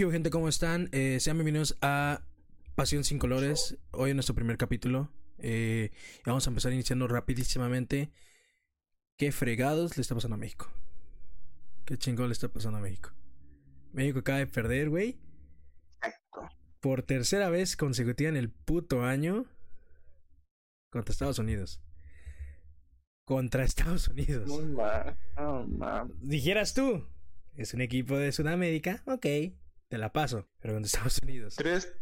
¿Qué gente? ¿Cómo están? Eh, sean bienvenidos a Pasión sin Colores. Hoy es nuestro primer capítulo. Eh, vamos a empezar iniciando rapidísimamente. ¿Qué fregados le está pasando a México? ¿Qué chingón le está pasando a México? México acaba de perder, güey. Por tercera vez consecutiva en el puto año. Contra Estados Unidos. Contra Estados Unidos. No ma- no ma- Dijeras tú, es un equipo de Sudamérica, ok, te la paso. Pero contra Estados Unidos. Tres.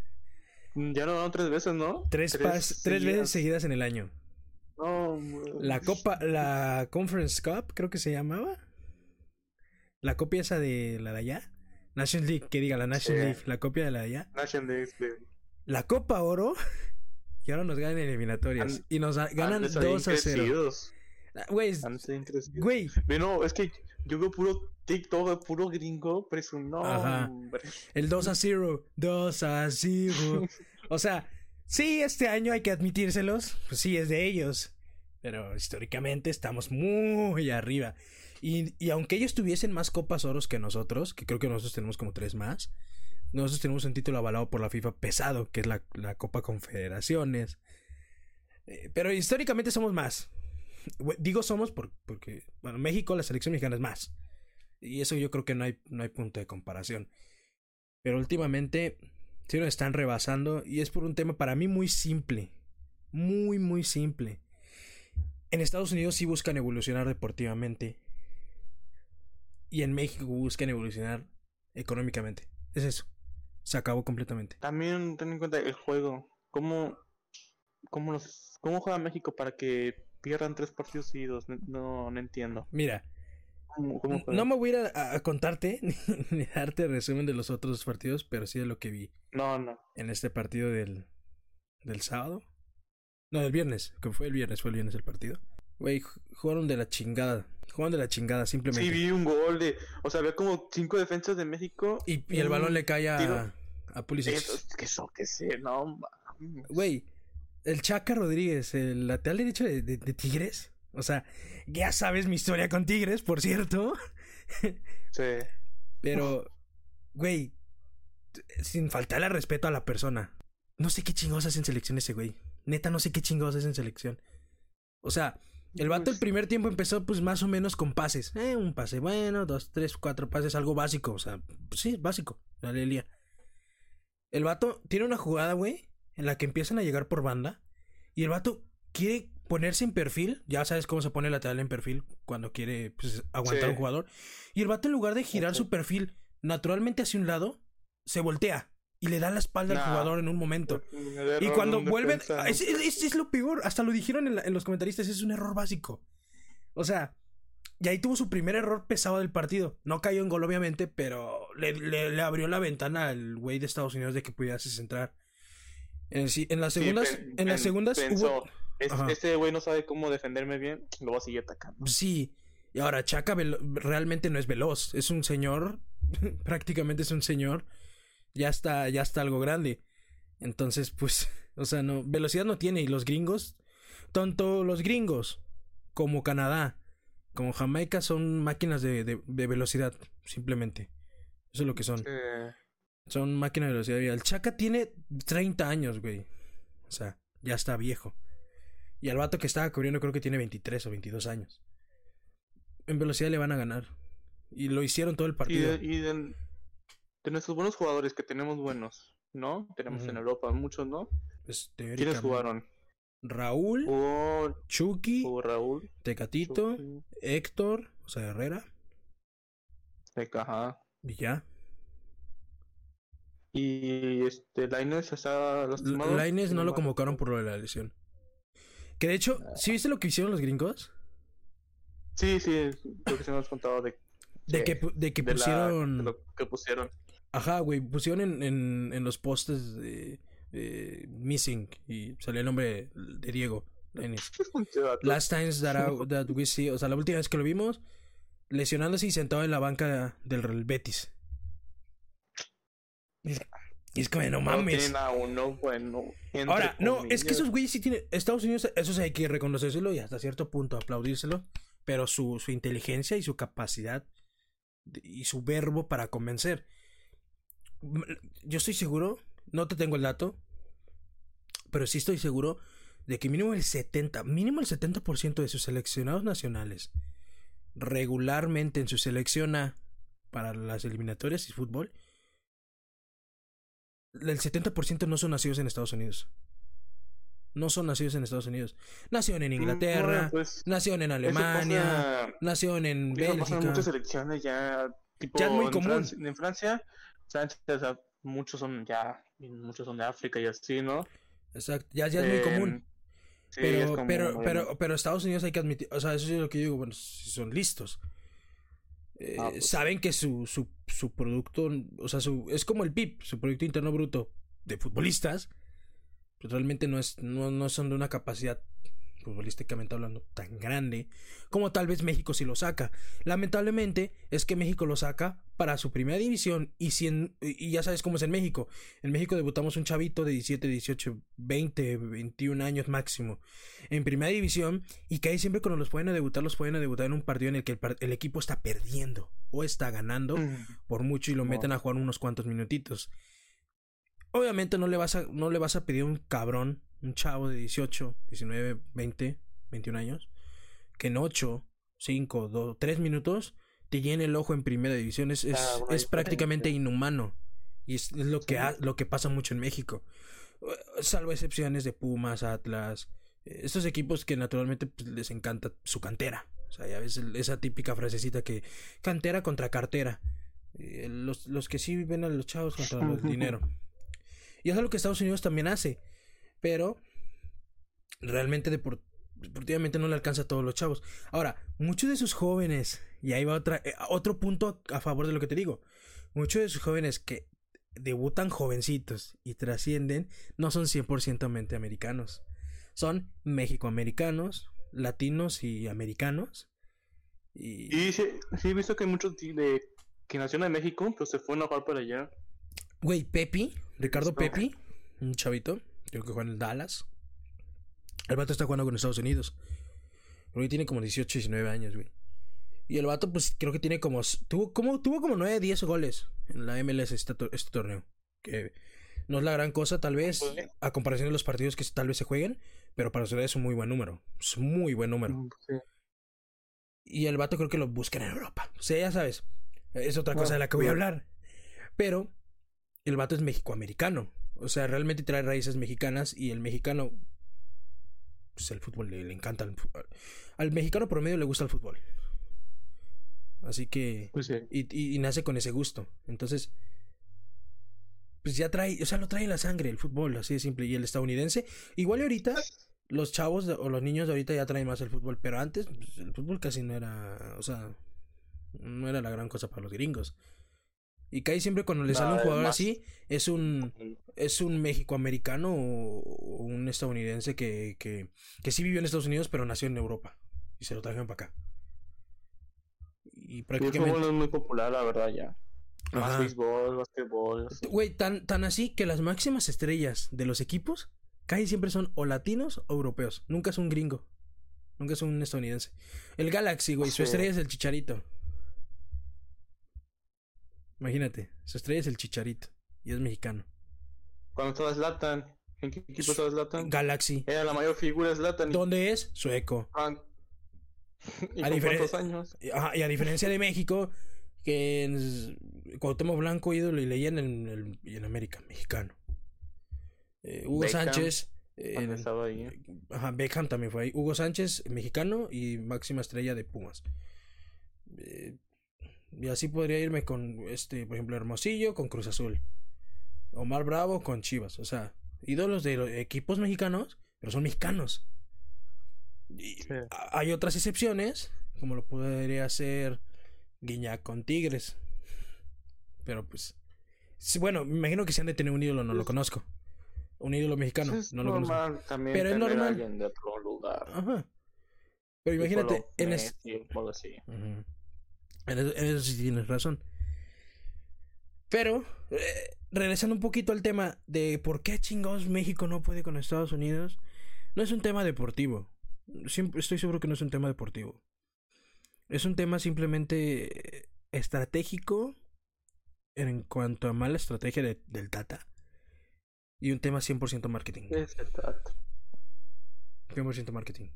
Ya no ganó tres veces, ¿no? Tres, pas- tres veces seguidas en el año. No, La Copa, la Conference Cup, creo que se llamaba. La copia esa de la de allá. Nations League, que diga la Nations Sí. League, la copia de la de allá. Nation League, sí. La Copa Oro. Y ahora nos ganan eliminatorias. Y nos ganan Antes habían 2 a 0. crecidos. Ah, Güey, güey, No, es que yo veo puro TikTok, de puro gringo, pero es un no, Ajá. hombre. El 2 a 0. 2 a 0. O sea, sí, este año hay que admitírselos. Pues sí, es de ellos. Pero históricamente estamos muy arriba. Y, y aunque ellos tuviesen más copas oros que nosotros, que creo que nosotros tenemos como tres más, nosotros tenemos un título avalado por la FIFA pesado, que es la, la Copa Confederaciones. Eh, pero históricamente somos más. Digo somos por- porque, bueno, México, la selección mexicana es más. Y eso yo creo que no hay, no hay punto de comparación. Pero últimamente sí nos están rebasando y es por un tema para mí muy simple. Muy, muy simple. En Estados Unidos sí buscan evolucionar deportivamente. Y en México buscan evolucionar económicamente. Es eso. Se acabó completamente. También ten en cuenta el juego. ¿Cómo, cómo, los, cómo juega México para que pierdan tres partidos seguidos? No, no, no entiendo. Mira, ¿Cómo, cómo juegan? no me voy a ir a, a contarte ni darte resumen de los otros partidos, pero sí de lo que vi no, no. en este partido del, del sábado. No, del viernes, que fue el viernes, fue el viernes el partido. Güey, ju- jugaron de la chingada. Jugaron de la chingada, simplemente. Sí, vi un gol de. O sea, había como cinco defensas de México. y, y el balón le cae a, tiro. a Pulisic. Eso, que eso, que sé, no. Güey, el Chaca Rodríguez, el lateral derecho de, de- de Tigres. O sea, ya sabes mi historia con Tigres, por cierto. Sí. Pero, güey, sin faltarle respeto a la persona. No sé qué chingados hace en selección ese güey. Neta, no sé qué chingados hace en selección. O sea, el vato el Pues- primer tiempo empezó pues más o menos con pases. Eh, un pase bueno, dos, tres, cuatro pases, algo básico. O sea, pues, sí, básico. La leía. El vato tiene una jugada, güey, en la que empiezan a llegar por banda. Y el vato quiere ponerse en perfil. Ya sabes cómo se pone el lateral en perfil cuando quiere pues, aguantar Sí. un jugador. Y el vato en lugar de girar su perfil naturalmente hacia un lado, se voltea. Y le da la espalda al jugador en un momento. Y cuando vuelven, es, es- es lo peor, hasta lo dijeron en, la- en los comentaristas, es un error básico. O sea, y ahí tuvo su primer error pesado del partido. No cayó en gol, obviamente, pero le, le- le abrió la ventana al güey de Estados Unidos de que pudiese centrar. En, sí- en las Sí, segundas, pen- en las segundas pensó, hubo... "Es- este güey no sabe cómo defenderme bien, lo va a seguir atacando. Sí. Y ahora, Chaca velo- realmente no es veloz. Es un señor. prácticamente es un señor. Ya está, ya está algo grande. Entonces, pues, o sea, no, velocidad no tiene. Y los gringos, tanto los gringos como Canadá, como Jamaica, son máquinas de, de, de velocidad, simplemente. Eso es lo que son. Eh, Son máquinas de velocidad. El Chaca tiene 30 años, güey. O sea, ya está viejo. Y al vato que estaba cubriendo creo que tiene 23 o 22 años. En velocidad le van a ganar. Y lo hicieron todo el y partido. de, y de, de nuestros buenos jugadores que tenemos buenos, ¿no? Tenemos en Europa muchos, ¿no? Pues, ¿Quiénes jugaron? Raúl, Jugó, Chucky, jugó Raúl, Tecatito, Chucky, Héctor, o sea, Herrera, Teca, y ya. Y este, Lainez está lastimado. Laines no lo convocaron por lo de la lesión. Que de hecho, ¿sí viste lo que hicieron los gringos? Sí, sí, creo que se nos contado de, De que, de que de la- pusieron. de lo que pusieron. Ajá, güey, pusieron en, en, en los postes de, de Missing y salió el nombre de Diego. Last times that, I- that we see, o sea, la última vez que lo vimos, lesionándose y sentado en la banca del Betis. Y es- como, no No mames. tienen a uno bueno. entre Ahora, no, es que esos güeyes sí tienen. Estados Unidos, eso sí hay que reconocérselo y hasta cierto punto aplaudírselo. Pero su, su inteligencia y su capacidad y su verbo para convencer. yo estoy seguro, no te tengo el dato, pero sí estoy seguro de que mínimo el 70, mínimo el 70% de sus seleccionados nacionales regularmente en su selección A para las eliminatorias y fútbol, el 70% no son nacidos en Estados Unidos. No son nacidos en Estados Unidos. Nacieron en Inglaterra, pues, nacieron en Alemania, nacieron en Bélgica. muchas ya, tipo, Ya es muy en común. Francia- en Francia, Francia, o sea, muchos son ya, muchos son de África y así, ¿no? Exacto, ya, ya es muy Eh, común. sí, Pero, común, pero, pero, pero Estados Unidos hay que admitir, o sea, eso es lo que yo digo, bueno, si son listos. Eh, Ah, pues. saben que su, su, su producto, o sea, su, es como el PIB, su Producto Interno Bruto de futbolistas, pues realmente no, es, no, no son de una capacidad futbolísticamente hablando tan grande como tal vez México sí lo saca. Lamentablemente es que México lo saca para su primera división y, si en- y ya sabes cómo es en México. En México debutamos un chavito de 17, 18, 20, 21 años máximo en primera división y que ahí siempre cuando los pueden a debutar los pueden a debutar en un partido en el que el, equipo está perdiendo o está ganando Mm. por mucho y lo meten a jugar unos cuantos minutitos. Obviamente no le vas a, no le vas a pedir a un cabrón, un chavo de 18, 19, 20, 21 años, que en 8, 5, 2, 3 minutos te llene el ojo en primera división. Es, es, Ah, bueno, es diferente. prácticamente inhumano. Y es, es lo, que Sí. ha- lo que pasa mucho en México. Eh, Salvo excepciones de Pumas, Atlas. eh, Estos equipos que naturalmente pues, les encanta su cantera. O sea, ya ves esa típica frasecita que cantera contra cartera. Eh, Los, los que sí ven a los chavos contra el dinero. Y es algo que Estados Unidos también hace. Pero realmente depor- deportivamente no le alcanza a todos los chavos. Ahora, muchos de sus jóvenes, y ahí va otra, eh, otro punto a favor de lo que te digo. Muchos de sus jóvenes que debutan jovencitos y trascienden no son 100% mente americanos. Son mexicoamericanos, latinos y americanos. Y, Y sí, sí he visto que hay muchos de que nacieron en México, pero se fueron a jugar para allá. Güey, Pepi, Ricardo No. Pepi, un chavito, creo que juega en Dallas. El vato está jugando con Estados Unidos. Creo que tiene como 18, 19 años, güey. Y el vato, pues creo que tiene como. Tuvo como, tuvo como 9, 10 goles en la MLS este, este torneo. Que no es la gran cosa, tal vez, Pues, a comparación de los partidos que tal vez se jueguen. Pero para ustedes es un muy buen número. Es un muy buen número. Mm, sí. Y el vato creo que lo buscan en Europa. O sea, ya sabes. Es otra cosa Bueno, de la que voy a hablar. Pero el vato es mexicoamericano. O sea, realmente trae raíces mexicanas y el mexicano. Pues el fútbol le, le encanta. Al, fu- al mexicano promedio le gusta el fútbol. Así que. Pues sí. Y, y- y nace con ese gusto. Entonces. Pues ya trae. O sea, lo trae en la sangre el fútbol, así de simple. Y el estadounidense. Igual y ahorita. Los chavos o los niños de ahorita ya traen más el fútbol. Pero antes, pues, el fútbol casi no era. O sea. No era la gran cosa para los gringos. Y ahí siempre cuando le sale un jugador más- así, es un es un mexicoamericano o, o un estadounidense que, que, que sí vivió en Estados Unidos, pero nació en Europa. Y se lo trajeron para acá. Y prácticamente. fútbol es muy popular, la verdad, ya. Más béisbol, basquetbol. Güey, tan, tan así que las máximas estrellas de los equipos casi siempre son o latinos o europeos. Nunca es un gringo. Nunca es un estadounidense. El Galaxy, güey, su Sí. estrella es el Chicharito. Imagínate, su estrella es el Chicharito. Y es mexicano. Cuando estaba Zlatan, ¿en qué equipo estaba Zlatan? Galaxy. Era la mayor figura Zlatan. y- ¿Dónde es? Sueco. Ah, ¿Y A diferen- años? Ajá, y a diferencia de México, que en Cuauhtémoc Blanco, ídolo y leyenda en, el, en América, mexicano. Eh, Hugo Beckham, Sánchez. eh, estaba ahí. Ajá, Beckham también fue ahí. Hugo Sánchez, mexicano y máxima estrella de Pumas. Y así podría irme con, este, por ejemplo, Hermosillo con Cruz Azul. Omar Bravo con Chivas. O sea, ídolos de los equipos mexicanos, pero son mexicanos. Y Sí. a- hay otras excepciones, como lo podría ser Guiñac con Tigres. Pero pues, sí, bueno, me imagino que si han de tener un ídolo, no lo conozco. Un ídolo mexicano, es no lo conozco. también Pero es normal. alguien de otro lugar. Ajá. Pero imagínate, en, es- Messi o algo así. Ujú. En eso, en eso sí tienes razón. Pero, eh, regresando un poquito al tema de por qué chingados México no puede con Estados Unidos, no es un tema deportivo. Siempre, estoy seguro que no es un tema deportivo. Es un tema simplemente estratégico en cuanto a mala estrategia de, del Tata y un tema 100% marketing. Tata. 100% marketing.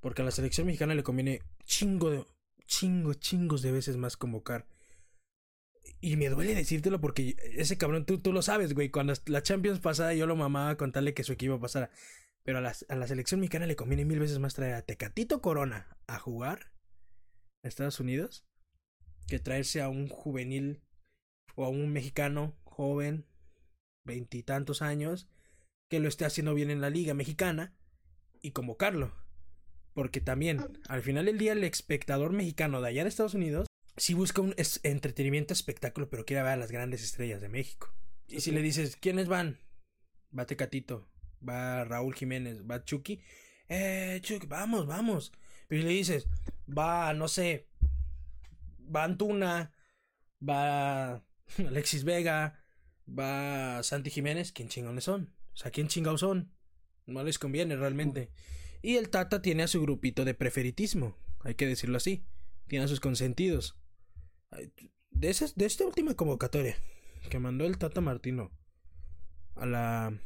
Porque a la selección mexicana le conviene chingo de chingo, chingos de veces más convocar. Y me duele decírtelo porque ese cabrón, tú, tú lo sabes, güey. Cuando la Champions pasada yo lo mamaba contarle que su equipo pasara. Pero a a la selección mexicana le conviene mil veces más traer a Tecatito Corona a jugar a Estados Unidos que traerse a un juvenil o a un mexicano joven, veintitantos años, que lo esté haciendo bien en la liga mexicana y convocarlo. Porque también, al final del día, el espectador mexicano de allá de Estados Unidos sí busca un entretenimiento, espectáculo, pero quiere ver a las grandes estrellas de México. Y si le dices, ¿quiénes van? Va Tecatito, va Raúl Jiménez, va Chucky. Eh, Chucky, vamos, vamos. Pero si le dices, va, no sé, va Antuna, va Alexis Vega, va Santi Jiménez, ¿quién chingones son? O sea, ¿quién chingados son? No les conviene realmente. Y el Tata tiene a su grupito de preferitismo, hay que decirlo así. Tiene a sus consentidos. De, esas, de esta última convocatoria que mandó el Tata Martino a la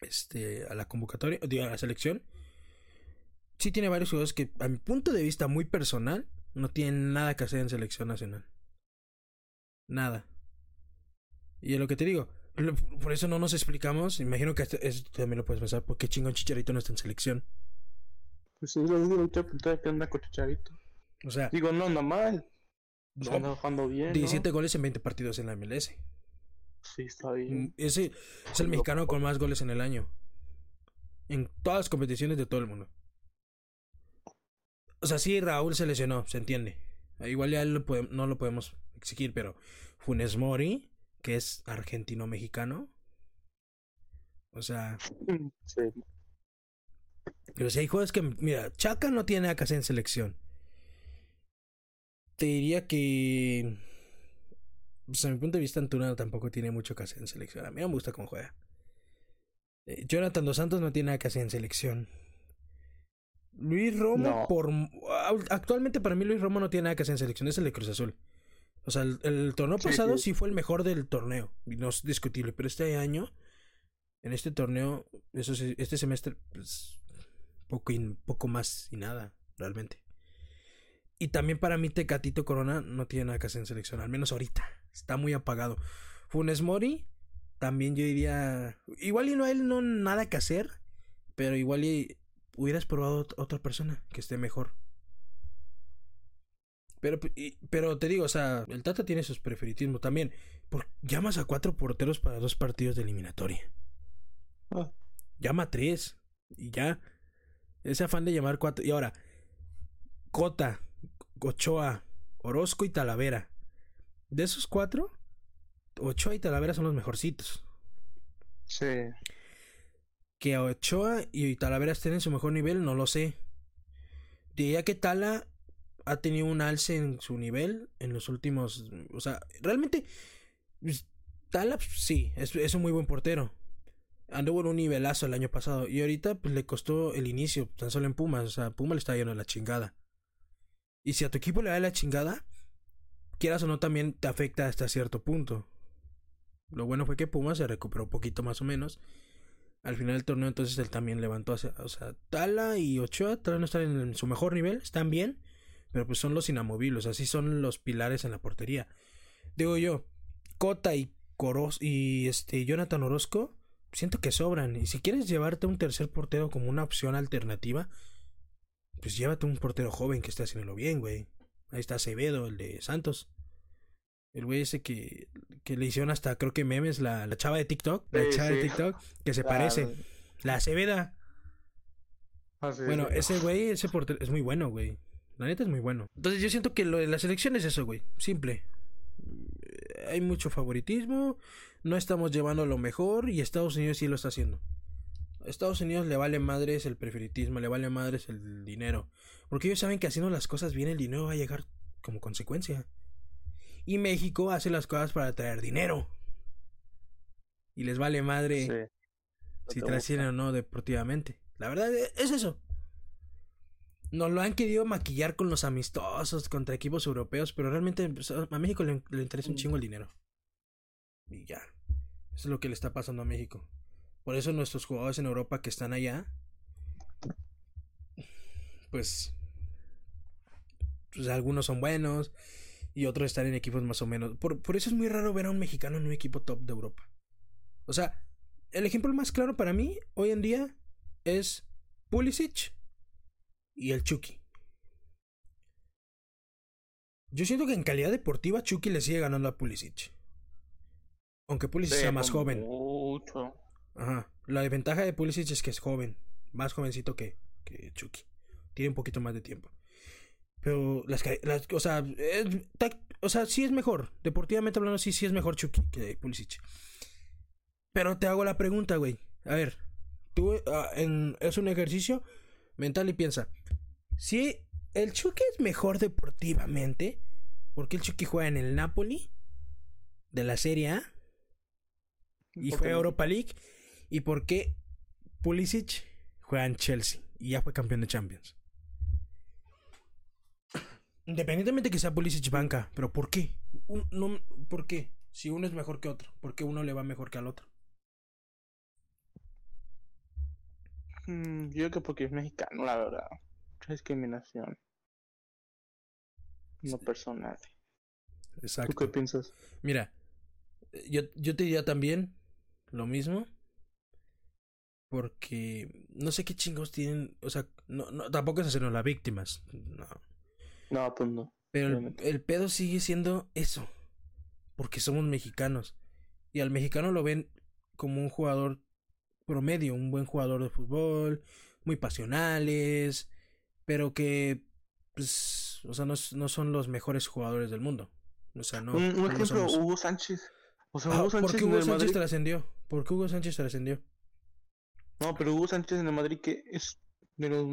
este a la convocatoria, digo, a la selección, sí tiene varios jugadores que a mi punto de vista muy personal no tienen nada que hacer en selección nacional. Nada. Y es lo que te digo, por eso no nos explicamos. Imagino que esto, también lo puedes pensar. ¿Por qué chingón Chicharito no está en selección? Pues sí, lo preguntar qué anda con Chicharito. O sea, digo, no anda mal. No, anda jugando bien. 17 goles en 20 partidos en la MLS. Sí, está bien. Mm, ese es el mexicano con más goles en el año. En todas las competiciones de todo el mundo. O sea, sí, Raúl se lesionó, se entiende. Igual ya no lo podemos exigir, pero Funes Mori que es argentino-mexicano. O sea. Sí. Pero si hay juegos que. Mira, Chaca no tiene nada que hacer en selección. Te diría que. Pues a mi punto de vista, Antuna tampoco tiene mucho que hacer en selección. A mí no me gusta cómo juega. Eh, Jonathan Dos Santos no tiene nada que hacer en selección. Luis Romo, por. Actualmente para mí, Luis Romo no tiene nada que hacer en selección. Es el de Cruz Azul. O sea, el, torneo pasado sí. fue el mejor del torneo. Y no es discutible. Pero este año, en este torneo, eso este semestre, pues, poco, y, poco más y nada, realmente. Y también para mí Tecatito Corona no tiene nada que hacer en selección, al menos ahorita. Está muy apagado. Funes Mori, también yo diría... Igual y no él no nada que hacer, pero igual y hubieras probado otra persona que esté mejor. Pero, pero te digo, o sea, el Tata tiene sus preferitismos también. Por, llamas a cuatro porteros para dos partidos de eliminatoria. Ah. Llama a tres. Y ya. Ese afán de llamar cuatro. Y ahora, Cota, Ochoa, Orozco y Talavera. De esos cuatro, Ochoa y Talavera son los mejorcitos. Sí. Que Ochoa y Talavera estén en su mejor nivel, no lo sé. Diría que Tala ha tenido un alce en su nivel en los últimos. O sea, realmente. Pues, Talap, sí, es, un muy buen portero. Anduvo en un nivelazo el año pasado. Y ahorita, pues le costó el inicio, tan solo en Pumas. O sea, Pumas le está yendo a la chingada. Y si a tu equipo le da la chingada, quieras o no, también te afecta hasta cierto punto. Lo bueno fue que Pumas se recuperó un poquito más o menos. Al final del torneo, entonces él también levantó hacia. O sea, Tala y Ochoa todavía no están en su mejor nivel, están bien pero pues son los inamovibles, así son los pilares en la portería. Digo yo, Cota y Coros y este Jonathan Orozco, siento que sobran. Y si quieres llevarte un tercer portero como una opción alternativa, pues llévate un portero joven que esté haciéndolo bien, güey. Ahí está Acevedo, el de Santos. El güey ese que, que le hicieron hasta, creo que memes, la, la chava de TikTok. La chava de TikTok, que se parece. La Aceveda. Ah, bueno, ese güey, ese portero es muy bueno, güey. La neta es muy bueno. Entonces yo siento que lo de la selección es eso, güey. Simple. Eh, hay mucho favoritismo. No estamos llevando lo mejor. Y Estados Unidos sí lo está haciendo. A Estados Unidos le vale madres el preferitismo. Le vale madres el dinero. Porque ellos saben que haciendo las cosas bien el dinero va a llegar como consecuencia. Y México hace las cosas para traer dinero. Y les vale madre si trascienden o no deportivamente. La verdad es eso. Nos lo han querido maquillar con los amistosos contra equipos europeos, pero realmente pues, a México le, le interesa un chingo el dinero. Y ya. Eso es lo que le está pasando a México. Por eso nuestros jugadores en Europa que están allá, pues, pues algunos son buenos y otros están en equipos más o menos. Por, por eso es muy raro ver a un mexicano en un equipo top de Europa. O sea, el ejemplo más claro para mí hoy en día es Pulisic y el Chucky. Yo siento que en calidad deportiva Chucky le sigue ganando a Pulisic. Aunque Pulisic sea más joven. Mucho. Ajá. La desventaja de Pulisic es que es joven. Más jovencito que, que Chucky. Tiene un poquito más de tiempo. Pero las, las o sea, es, o sea, sí es mejor. Deportivamente hablando, sí, sí es mejor Chucky que Pulisic. Pero te hago la pregunta, güey. A ver, tú uh, en, es un ejercicio mental y piensa. Si el Chucky es mejor deportivamente, ¿por qué el Chucky juega en el Napoli de la Serie A? Y juega Europa League. ¿Y por qué Pulisic juega en Chelsea y ya fue campeón de Champions? Independientemente que sea Pulisic banca, pero ¿por qué? Un, no, ¿Por qué? Si uno es mejor que otro, ¿por qué uno le va mejor que al otro? Yo creo que porque es mexicano, la verdad. Discriminación. No personal. Exacto. ¿Tú qué piensas? Mira, yo, yo te diría también lo mismo. Porque no sé qué chingos tienen. O sea, no, no, tampoco es hacernos las víctimas. No. No, pues no. Pero el, el, pedo sigue siendo eso. Porque somos mexicanos. Y al mexicano lo ven como un jugador promedio, un buen jugador de fútbol, muy pasionales, pero que, pues, o sea, no, no son los mejores jugadores del mundo. O sea, no. Un, ejemplo, somos... Hugo Sánchez. O sea, Ah, Hugo Sánchez ¿Por qué Hugo Sánchez Madrid. trascendió? ¿Por qué Hugo Sánchez trascendió? No, pero Hugo Sánchez en el Madrid que es de los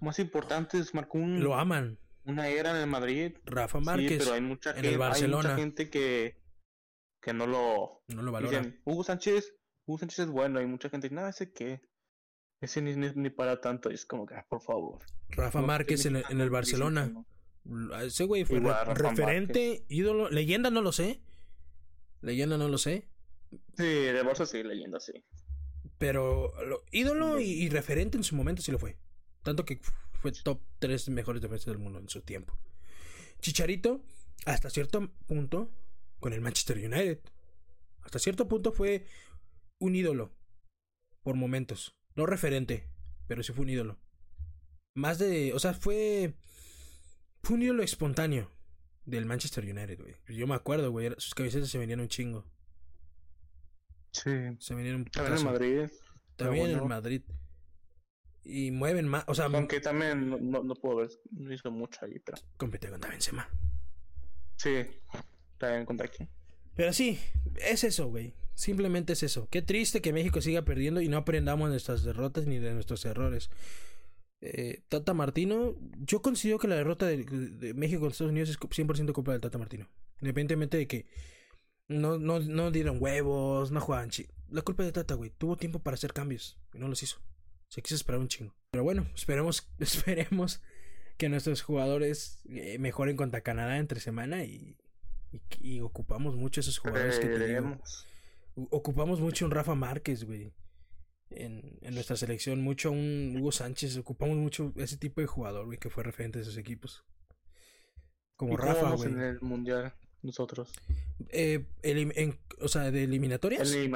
más importantes, marcó un, Lo aman. una era en el Madrid. Rafa Sí, Márquez pero hay mucha en gente, el hay Barcelona. mucha gente que que no lo no lo valora. dicen, Hugo Sánchez, Es bueno, hay mucha gente, no, ese qué, ese ni, ni, ni para tanto, y es como que, ah, por favor. Rafa No, Márquez que en el, en Barcelona. Ese güey fue Igual, re- Rafa referente, ídolo, leyenda no lo sé. Leyenda no lo sé. Sí, de Barça sí, leyenda, sí. Pero lo- ídolo y, y referente en su momento sí lo fue. Tanto que fue top 3 mejores defensas del mundo en su tiempo. Chicharito, hasta cierto punto, con el Manchester United. Hasta cierto punto fue un ídolo. Por momentos. No referente, pero sí fue un ídolo. Más de. O sea, fue. Fue un ídolo espontáneo del Manchester United, güey. Yo me acuerdo, güey. Sus camisetas se venían un chingo. Sí. Se venían un También en. Madrid. También en bueno. el Madrid. Y mueven más. O sea, Aunque también no, no, no puedo ver, no hizo mucho ahí, pero. compite contra Benzema. Sí, también contra aquí. Pero sí, es eso, güey. Simplemente es eso. Qué triste que México siga perdiendo y no aprendamos de nuestras derrotas ni de nuestros errores. Eh, Tata Martino, yo considero que la derrota de, México con Estados Unidos es 100% culpa del Tata Martino. Independientemente de que no, no, no dieron huevos, no jugaban chi. La culpa de Tata, güey. Tuvo tiempo para hacer cambios y no los hizo. Se quiso esperar un chingo. Pero bueno, esperemos, esperemos que nuestros jugadores eh, mejoren contra Canadá entre semana y, y, ocupamos mucho esos jugadores que te digo. Creeremos. O- Ocupamos mucho un Rafa Márquez, güey. En, en nuestra selección, mucho a un Hugo Sánchez. Ocupamos mucho ese tipo de jugador, güey, que fue referente de esos equipos. Como ¿Y cómo Rafa, güey. en el mundial nosotros? Eh, en- o sea, de eliminatorias. El,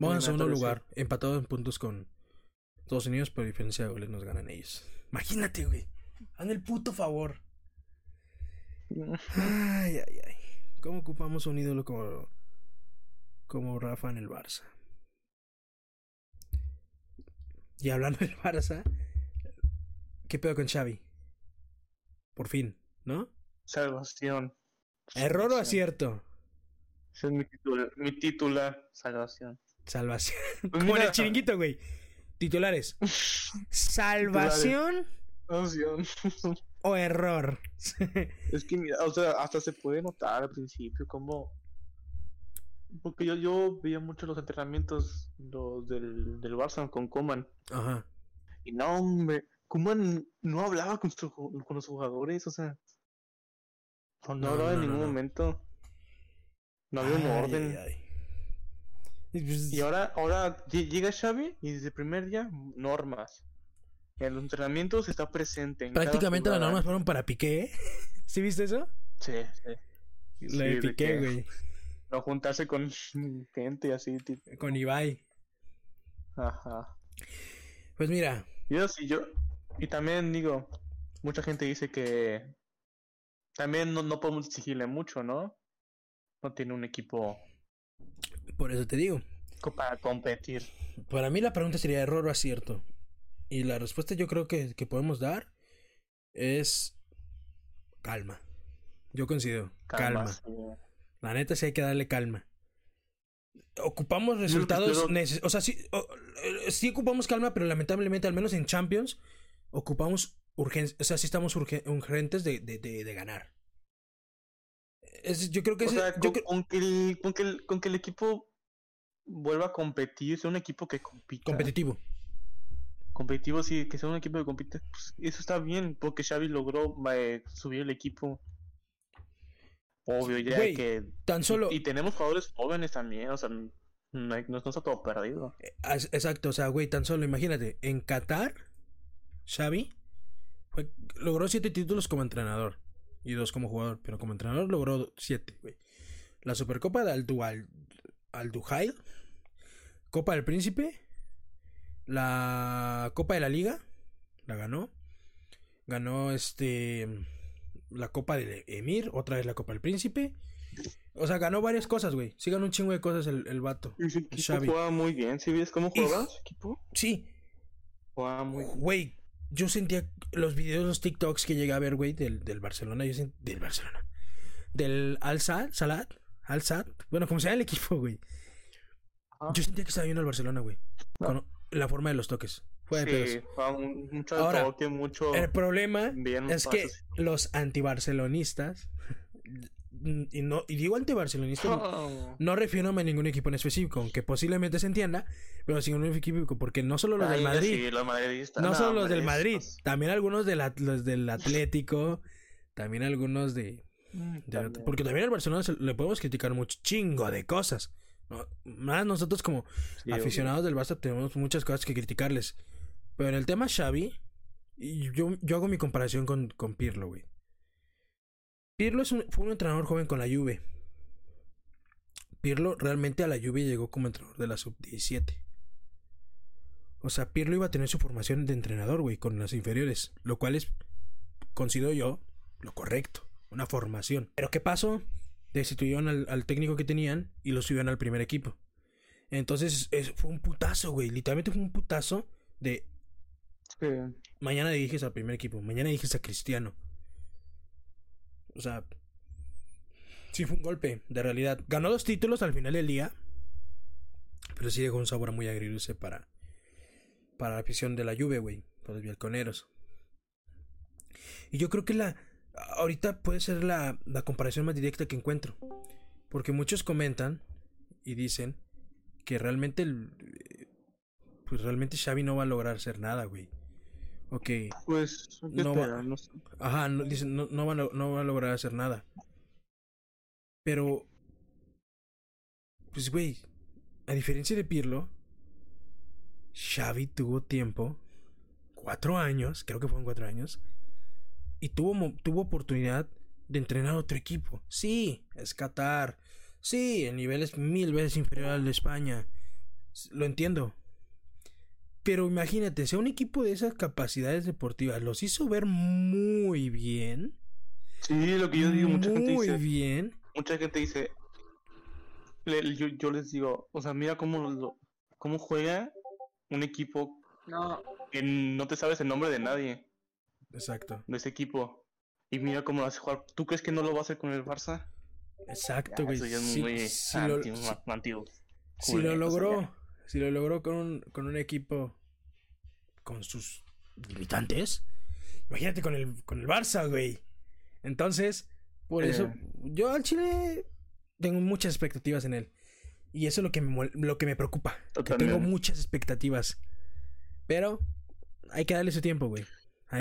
Vamos en segundo lugar, empatados en puntos con Estados Unidos, pero diferencia de goles nos ganan ellos. Imagínate, güey. Hazme el puto favor. sí. Ay, ay, ay. ¿Cómo ocupamos un ídolo como, como Rafa en el Barça? Y hablando del Barça, ¿qué pedo con Xavi? Por fin, ¿no? Salvación. ¿Error o acierto? Ese es mi titular, mi titular, salvación. Salvación. Pues Como en el chiringuito, güey. Titulares. ¿Salvación salvación. o error? Es que mira, o sea, hasta se puede notar al principio como... Porque yo, yo veía mucho los entrenamientos los del, del Barça con Coman. Ajá. Y no, hombre, Kuman no hablaba con, su- con los jugadores, o sea. No, hablaba en no, ningún no. momento. No había un orden. ay, ay. Y pues, Y ahora, ahora lle- llega Xavi y desde el primer día, normas. En los entrenamientos está presente. en prácticamente las normas fueron para Piqué. ¿eh? ¿Sí viste eso? Sí, sí. La Sí, de Piqué, güey. No juntarse con gente así, tipo. Con Ibai. Ajá. Pues mira, Yo sí, yo. Y también digo, mucha gente dice que también no, no podemos exigirle mucho, ¿no? No tiene un equipo por eso te digo. para competir. Para mí la pregunta sería error o acierto. Y la respuesta yo creo que, que podemos dar es calma. Yo considero calma. Calma, sí. La neta sí hay que darle calma. Ocupamos resultados, espero- o sea, sí, o- eh, sí ocupamos calma, pero lamentablemente, al menos en Champions, ocupamos urgencia, o sea, sí estamos urge- urgentes de, de, de, de ganar. Es- yo creo que O ese- sea, yo con, creo- con que el, con, que el, con que el equipo vuelva a competir, sea un equipo que compita. competitivo. competitivo, sí, que sea un equipo que compite, pues eso está bien, porque Xavi logró eh, subir el equipo. Obvio, ya que... Tan solo, Y tenemos jugadores jóvenes también, o sea, no, no, está todo perdido. eh, exacto, o sea, güey, tan solo, imagínate, en Qatar, Xavi fue- logró siete títulos como entrenador y dos como jugador, pero como entrenador logró siete, güey. La Supercopa de Al-Dual, Al-Duhail, Copa del Príncipe, la Copa de la Liga, la ganó. Ganó este la Copa del Emir, otra vez la Copa del Príncipe. O sea, ganó varias cosas, güey. Sí ganó un chingo de cosas el, el vato. Y su equipo Xavi. jugaba muy bien, ¿sí ves cómo jugaba su equipo? Sí, Jugaba muy bien. Güey, yo sentía los videos, los TikToks que llegué a ver, güey, del, del Barcelona. Yo sent- del Barcelona. Del Al-Sad, Salat, Al-Sad. Bueno, como sea el equipo, güey. Yo sentía que estaba viendo al Barcelona, güey. No. Con la forma de los toques. Fue de Sí, un- mucho Ahora, toque, mucho... El problema es que los antibarcelonistas. Y, no, y digo antibarcelonistas. Oh. No refiero a ningún equipo en específico, aunque posiblemente se entienda, pero sin un equipo, porque no solo los del Ay, Madrid, sí, los madridistas. no solo los del Madrid, también algunos del At- los del Atlético, también algunos de, Mm, de- también. porque también al Barcelona se- le podemos criticar mucho chingo de cosas. Más nosotros como Sí, aficionados del Barça tenemos muchas cosas que criticarles. Pero en el tema Xavi, yo, yo hago mi comparación con, con Pirlo, güey. Pirlo es fue un entrenador joven con la Juve. Pirlo realmente a la Juve llegó como entrenador de la sub-17. O sea, Pirlo iba a tener su formación de entrenador, güey, con las inferiores. Lo cual es, considero yo, lo correcto. Una formación. Pero ¿qué pasó? Destituyeron al, al técnico que tenían y lo subieron al primer equipo. Entonces es- fue un putazo, güey. Literalmente fue un putazo de Mañana diriges al primer equipo, mañana diriges a Cristiano. O sea, sí fue un golpe de realidad. Ganó dos títulos al final del día, pero sí dejó un sabor muy agridulce para, para la afición de la Juve, güey, para los bialconeros. Y yo creo que la ahorita puede ser la, la comparación más directa que encuentro, porque muchos comentan y dicen que realmente el, pues realmente Xavi no va a lograr hacer nada, güey. Ok, Pues, ¿qué No va- esperas? No sé. Ajá, no, dicen, no, no, va no va a lograr hacer nada. Pero, pues, güey, a diferencia de Pirlo, Xavi tuvo tiempo, cuatro años, creo que fueron cuatro años, y tuvo, tuvo oportunidad de entrenar a otro equipo. Sí, es Qatar. Sí, el nivel es mil veces inferior al de España. Lo entiendo. Pero imagínate, si a un equipo de esas capacidades deportivas los hizo ver muy bien. Sí, lo que yo digo, mucha gente muy dice, bien. mucha gente dice, le- yo, yo les digo, o sea, mira cómo, lo- cómo juega un equipo que no te sabes el nombre de nadie Exacto. de ese equipo. Y mira cómo lo hace jugar. ¿Tú crees que no lo va a hacer con el Barça? Exacto, Ya, güey. eso ya es Si- muy si lo- anti, si- si lo sea, logró, ya. si lo logró con un, con un equipo con sus limitantes, imagínate con el, con el Barça, güey. Entonces, por Eh. eso, yo al Chile tengo muchas expectativas en él. Y eso es lo que me, lo que me preocupa. Que tengo muchas expectativas. Pero hay que darle su tiempo, güey.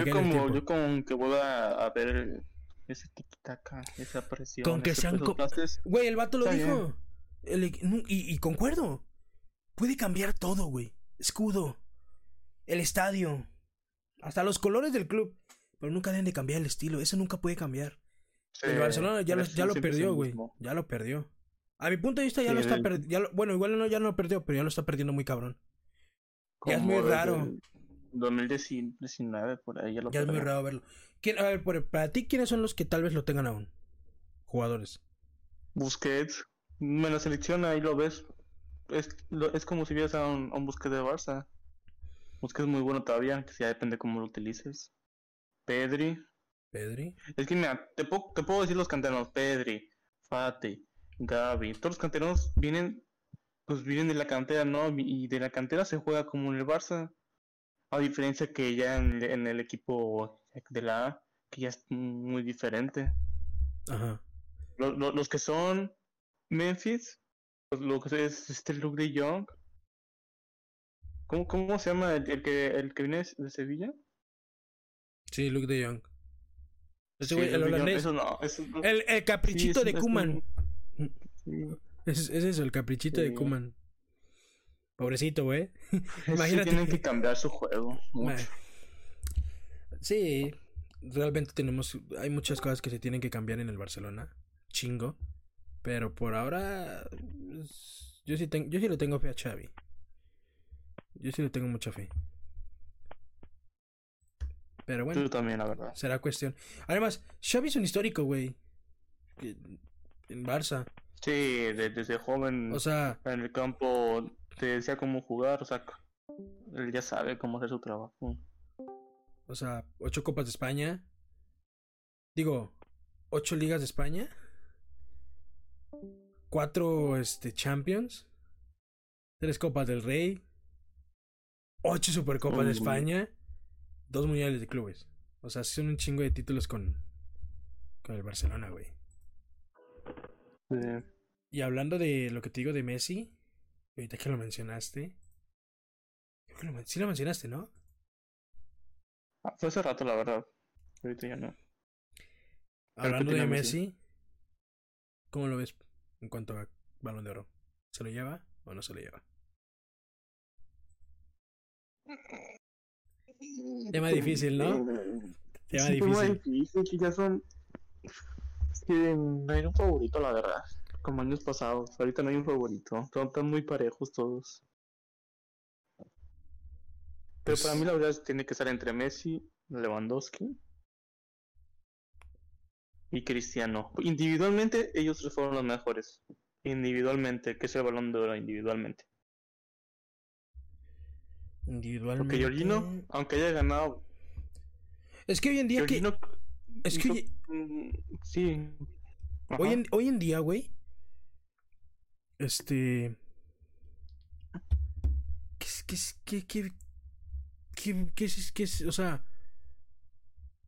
yo como, yo con que vuelva a ver ese tiki-taka, esa presión. Con que sean. Güey, el vato lo dijo. y, y concuerdo. Puede cambiar todo, güey. Escudo. El estadio. Hasta los colores del club. Pero nunca deben de cambiar el estilo. Eso nunca puede cambiar. el Barcelona ya lo, ya lo perdió, güey. Ya lo perdió. A mi punto de vista ya lo está perdiendo. Bueno, igual no, ya no lo perdió, pero ya lo está perdiendo muy cabrón. Ya es muy raro. 2019, por ahí ya lo Ya es muy raro verlo. a ver, para ti, ¿quiénes son los que tal vez lo tengan aún? Jugadores. Busquets. En la selección ahí lo ves. Es, es como si vieras a un, a un Busquets de Barça. Busquets es muy bueno todavía, que ya depende cómo lo utilices. Pedri. Pedri. Es que mira, te, te puedo decir los canteranos. Pedri, Fati, Gaby. Todos los canteranos vienen, pues vienen de la cantera, ¿no? Y de la cantera se juega como en el Barça. A diferencia que ya en, el equipo de la A, que ya es muy diferente. Ajá. los que son Memphis, pues, lo que es este Luke de Young. ¿Cómo, ¿Cómo se llama el, que, el que viene de Sevilla? Sí, Luke de Young. el holandés. El, el, caprichito de Kuman. Es, eso, el caprichito de Kuman. Pobrecito, güey. Imagínate. tienen que cambiar su juego. Sí, realmente tenemos. Hay muchas cosas que se tienen que cambiar en el Barcelona. Chingo. Pero por ahora. Yo sí, tengo, yo sí le tengo fe a Xavi. Yo sí le tengo mucha fe. Pero bueno. Tú también, la verdad. Será cuestión. Además, Xavi es un histórico, güey. En Barça. Sí, desde joven. O sea. En el campo te decía cómo jugar, o sea. Él ya sabe cómo hacer su trabajo. O sea, ocho Copas de España. Digo, ocho Ligas de España. Cuatro este, Champions. Tres Copas del Rey. Ocho Supercopas de España. Dos Mundiales de Clubes. O sea, son un chingo de títulos con, con el Barcelona, güey. Y hablando de lo que te digo de Messi, ahorita que lo mencionaste. Creo que lo, sí lo mencionaste, ¿no? Ah, fue hace rato, la verdad. Ahorita ya no. Hablando de Messi, ¿cómo lo ves en cuanto a balón de oro? ¿Se lo lleva o no se lo lleva? Tema difícil, ¿no? Tema difícil. Tema difícil, que ya son que no hay un favorito, la verdad. Como años pasados. Ahorita no hay un favorito. Están muy parejos todos. Pero para mí la verdad tiene que estar entre Messi, Lewandowski y Cristiano. Individualmente ellos fueron los mejores. Individualmente, que es el balón de oro individualmente. Individualmente. Porque Jorginho, aunque haya ganado. Es que hoy en día que es que. Sí. Hoy en, hoy en día, güey. Este. ¿Qué es, qué es, qué, qué, qué, qué es, qué es, o sea.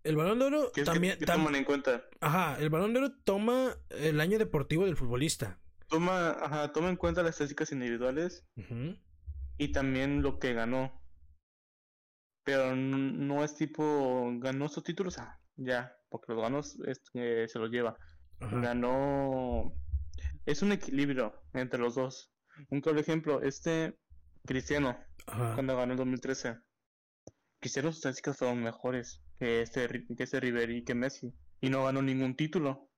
El balón de oro también. ¿Qué, toman en cuenta? Ajá, el balón de oro toma el año deportivo del futbolista. Toma, ajá, toma en cuenta las estadísticas individuales y también lo que ganó. Pero no es tipo, ganó estos títulos, ah, ya, porque los ganos este, se los lleva. Ganó. Es un equilibrio entre los dos. Un claro ejemplo, este Cristiano, cuando ganó en 2013, Cristiano sus estadísticas fueron mejores que este, que este Ribery que Messi. Y no ganó ningún título.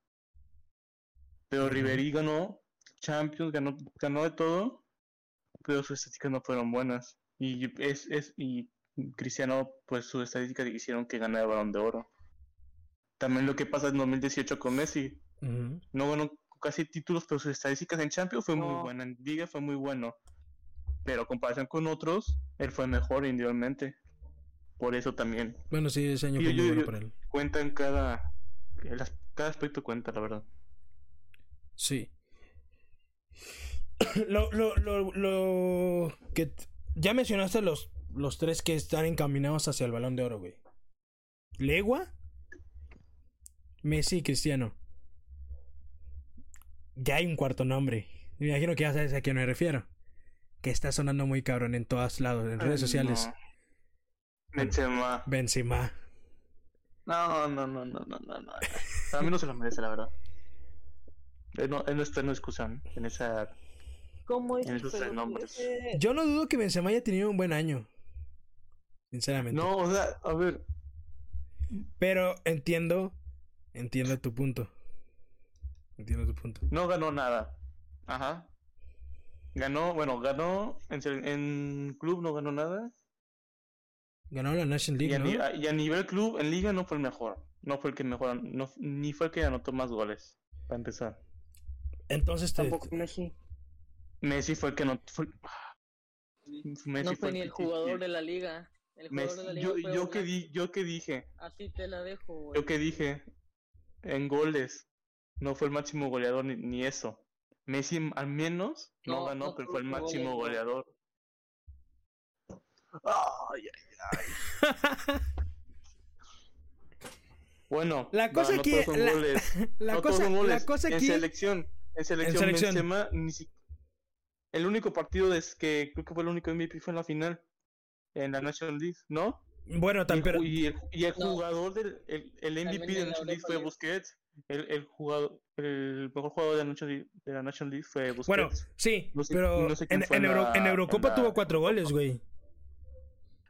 Pero Ribery ganó Champions, ganó, ganó de todo, pero sus estadísticas no fueron buenas. Y es, es y Cristiano, pues sus estadísticas hicieron que ganara el balón de oro. También lo que pasa en 2018 con Messi. No ganó casi títulos, pero sus estadísticas en Champions fue muy buena. En Liga fue muy bueno. Pero en comparación con otros, él fue mejor individualmente. Por eso también. Bueno, sí, ese año fue muy bueno para él. Cuenta en cada. cada aspecto cuenta, la verdad. Sí. lo, lo, lo, lo que ya mencionaste los, los tres que están encaminados hacia el balón de oro, güey. Legua, Messi y Cristiano. Ya hay un cuarto nombre. Me imagino que ya sabes a quién me refiero. Que está sonando muy cabrón en todos lados, en redes sociales. Benzema. Benzema. No, no, no, no, no, no, no. A mí no se lo merece, la verdad. Él no, él no está en discusión en esa. ¿Cómo es En esos tres nombres. Yo no dudo que Benzema haya tenido un buen año. Sinceramente. No, o sea, a ver. Pero entiendo. Entiendo tu punto. Entiendo tu punto. No ganó nada. Ajá. Ganó, bueno, ganó en, en club no ganó nada. Ganó la National Y League, a, ni- ¿no? a- y a nivel club, en liga no fue el mejor. No fue el que mejor, no, ni fue el que anotó más goles. Para empezar. Entonces te. Tampoco Messi. Messi fue el que no fue, Messi No fue ni el jugador de la liga. El jugador Messi- de la liga yo, fue yo que di, yo que dije, Así te la dejo, güey. yo que dije en goles, no fue el máximo goleador ni, ni eso. Messi al menos no, No, ganó, no pero fue el máximo goleador. Ay, ay, Bueno, La cosa no aquí- la- goles. la, cosa, goles. la cosa en aquí. selección, en selección, selección. Benzema ni si- el único partido es que creo que fue el único MVP fue en la final en la National League, ¿no? Bueno, Y tan, el, pero, ju- y el, y el No. jugador del el, el MVP También de en la National League fue. Busquets. El, el jugador, el mejor jugador de la National League, de la National League fue Busquets. bueno, sí, No sé- pero no sé quién en, fue en en Euro- la- en Eurocopa en la- tuvo cuatro goles, güey.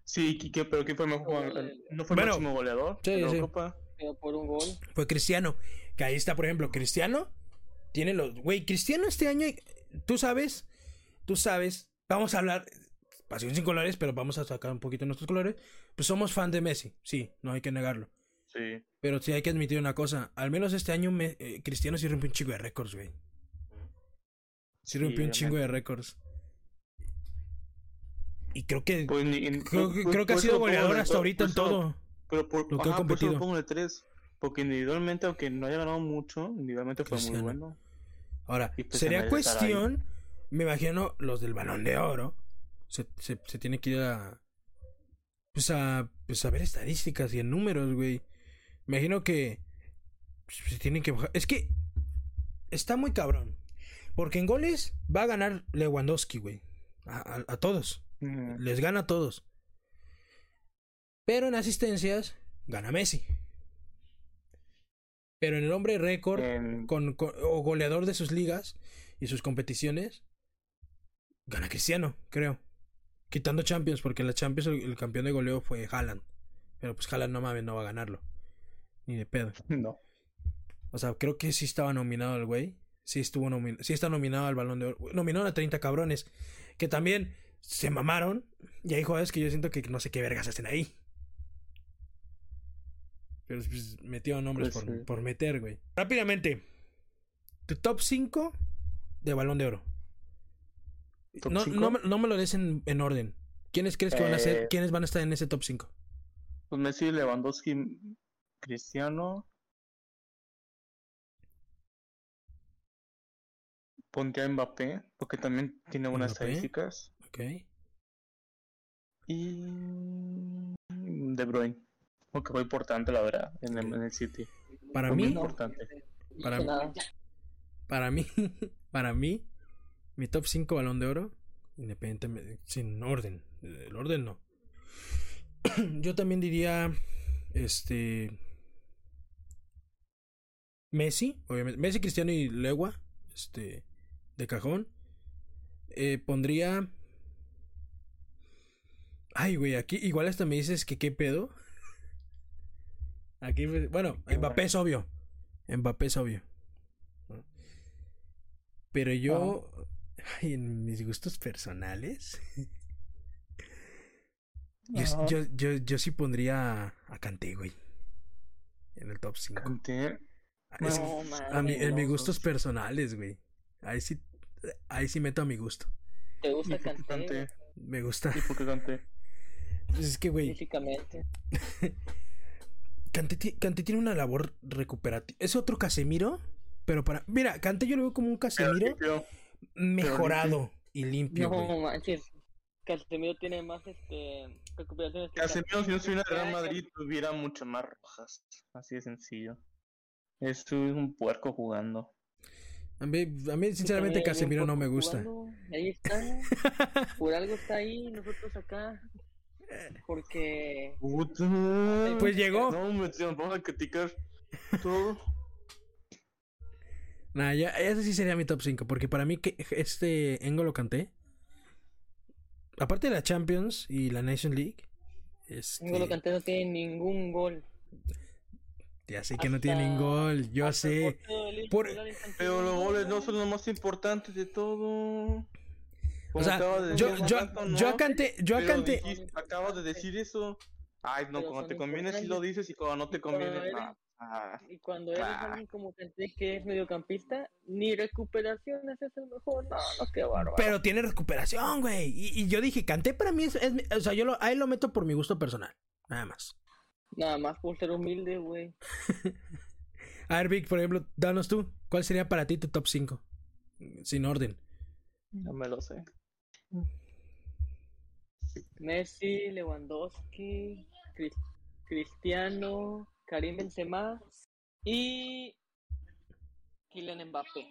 Sí, ¿y qué- pero ¿quién fue el mejor jugador? ¿No fue el Bueno, máximo goleador sí, de sí. Eurocopa? Pero por un gol. Fue Cristiano. Que ahí está, por ejemplo, Cristiano. Tiene los. Güey, Cristiano este año. Tú sabes. Tú sabes. Vamos a hablar. Pasión sin colores, pero vamos a sacar un poquito nuestros colores. Pues somos fan de Messi. Sí, no hay que negarlo. Sí. Pero sí hay que admitir una cosa. Al menos este año me- eh, Cristiano sí rompió un chingo de récords, güey. Sí rompió un chingo de récords. Y creo que. Pues en- creo, que- por- creo que ha por sido eso goleador hasta por- ahorita por en eso- todo. Pero por, lo que ha ajá, por eso competido. en el 3. Porque individualmente, aunque no haya ganado mucho, individualmente fue Cristiano. muy bueno. Ahora, pues sería cuestión, me imagino, los del balón de oro, se, se, se tiene que ir a, pues a, pues a ver estadísticas y en números, güey. Me imagino que se tienen que bajar. Es que está muy cabrón. Porque en goles va a ganar Lewandowski, güey. A, a- a todos. Mm, Les gana a todos. Pero en asistencias, gana Messi. Pero en el hombre récord, con- o goleador de sus ligas y sus competiciones, gana Cristiano, creo. Quitando Champions, porque en la Champions el, el campeón de goleo fue Haaland. Pero pues Haaland no mames, no va a ganarlo. Ni de pedo. No. O sea, creo que sí estaba nominado el güey. Sí estuvo nominado. Sí está nominado al balón de oro. Nominaron a 30 cabrones. Que también se mamaron. Y hay jugadores que yo siento que no sé qué vergas hacen ahí. Pero pues, metieron nombres Pues por, sí. por meter, güey. Rápidamente. Tu top 5 de balón de oro. ¿Top No, no, me- no me lo des en, en orden. ¿Quiénes crees que van a ser? Eh, ¿Quiénes van a estar en ese top 5? Pues Messi, Lewandowski, Cristiano. Pondría a Mbappé, porque también tiene buenas Mbappé. estadísticas. Ok. Y. De Bruyne. Porque fue importante, la verdad, en el, en el City. Para Fue muy mí, importante. Para para mí, para mí, mi top 5 balón de oro, independientemente, sin orden. El orden no. Yo también diría, este, Messi, obviamente, Messi, Cristiano y Legua, este, de cajón. Eh, pondría, ay, güey, aquí igual hasta me dices que qué pedo. Aquí, bueno, Mbappé es obvio. Mbappé es obvio. Pero yo, ay, en mis gustos personales, yo, yo, yo, yo sí pondría a, Kanté, güey. En el top 5. Kanté, No, madre, a mi, en mis no. gustos personales, güey. Ahí sí, ahí sí meto a mi gusto. ¿Te ¿Y gusta? Kanté? Me gusta. ¿Y por qué Kanté? Pues es que, güey, Kanté tiene una labor recuperativa. Es otro Casemiro, pero para... Mira, Kanté yo lo veo como un Casemiro Pero- mejorado y limpio. No manches. Casemiro tiene más este recuperaciones que Casemiro, si no estuviera en. Real Madrid, tuviera mucho más rojas. Así de sencillo. Es un puerco jugando. A mí, a mí sinceramente, Casemiro no me jugando, gusta. Ahí está. Por algo está ahí, nosotros acá. Porque. Pues llegó. No, me vamos a criticar todo. Nah, ya, ese sí sería mi top 5. Porque para mí, que este Engo lo canté. Aparte de la Champions y la Nation League. Este... Engo lo canté no tiene ningún gol. Ya sé que no tiene ningún gol. Yo sé. Por... Pero los goles no son los más importantes de todo. o sea, yo, yo, no, yo canté. Yo canté. Dijiste, acabas de decir eso. Ay, no, cuando te conviene sí lo dices y cuando no te conviene. Eres, ah, y cuando eres ah. alguien como Canté que es mediocampista, ni recuperaciones es el mejor. No, no, qué bárbaro. Pero tiene recuperación, güey. Y, y, yo dije, Canté para mí es, es. o sea, yo lo, ahí lo meto por mi gusto personal. Nada más. Nada más por ser humilde, güey. A ver, Vic, por ejemplo, danos tú. ¿Cuál sería para ti tu top 5? Sin orden. No me lo sé. Messi, Lewandowski, Cristiano, Karim Benzema y Kylian Mbappé.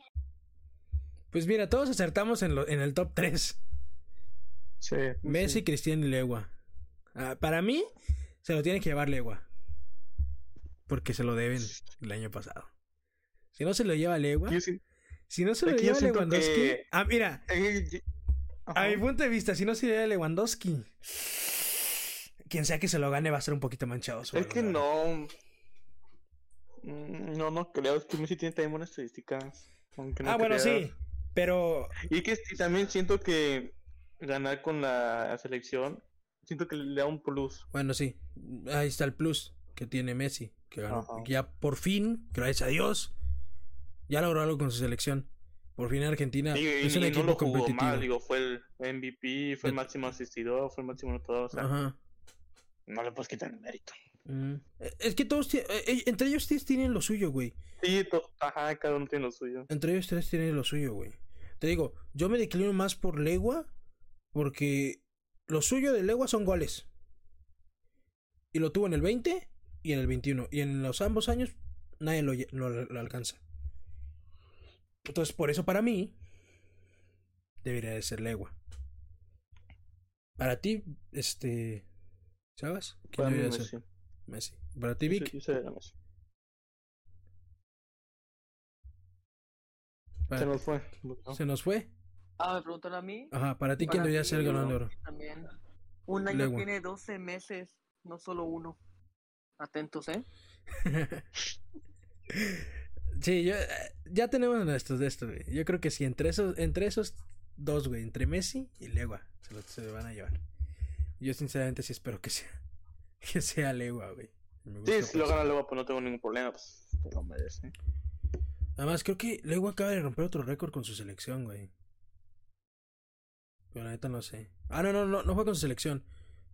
Pues mira, todos acertamos en, lo, en el top 3. Sí. Messi, sí. Cristiano y Legua. Ah, para mí, se lo tiene que llevar Legua. Porque se lo deben el año pasado. Si no se lo lleva Legua. Sí. Si no se lo Aquí lleva Lewandowski. que- Ah, mira, Eh, a mi punto de vista, si no se lo lleva Lewandowski. Quien sea que se lo gane va a ser un poquito manchado. su Es que no. Mm, No, no creo. Es que Messi tiene también buenas estadísticas. aunque no Ah, bueno, sí. Pero Y que y también siento que ganar con la selección. Siento que le da un plus. Bueno, sí. Ahí está el plus que tiene Messi. Que ganó. Ya por fin, gracias a Dios, ya logró algo con su selección. Por fin Argentina Y, y- es un y equipo no lo jugó competitivo. mal. Digo, fue el MVP, fue el De- máximo asistidor, fue el máximo anotador. O sea, Ajá. no le puedes quitar el mérito. Mm. Eh, Es que todos, eh, eh, entre ellos tres tienen lo suyo, güey. Sí, ajá, cada uno tiene lo suyo. Entre ellos tres tienen lo suyo, güey. Te digo, yo me declino más por Legua porque lo suyo de Legua son goles. Y lo tuvo en el 20 y en el 21. Y en los ambos años nadie lo, lo- lo alcanza. Entonces, por eso para mí debería de ser Legua. Para ti, este... ¿Sabes? ¿Quién debería de ser? Messi. Para ti, Yo Vic. yo la Messi. Para- Se nos fue. Se nos fue. Ah, me preguntaron a mí. Ajá, para ti, ¿quién debería ser el ganador de oro? También. Un año Legua. tiene 12 meses, no solo uno. Atentos, ¿eh? Sí, yo, eh, ya tenemos nuestros de esto, güey. Yo creo que sí, entre esos, entre esos dos, güey, entre Messi y Legua, se lo, se lo van a llevar. Yo sinceramente sí espero que sea, que sea Legua, güey. Sí, si lo gana luego, pues no tengo ningún problema. Pues lo merece. Además, creo que Legua acaba de romper otro récord con su selección, güey. Pero la neta no sé. Ah, no, no, no, no fue con su selección.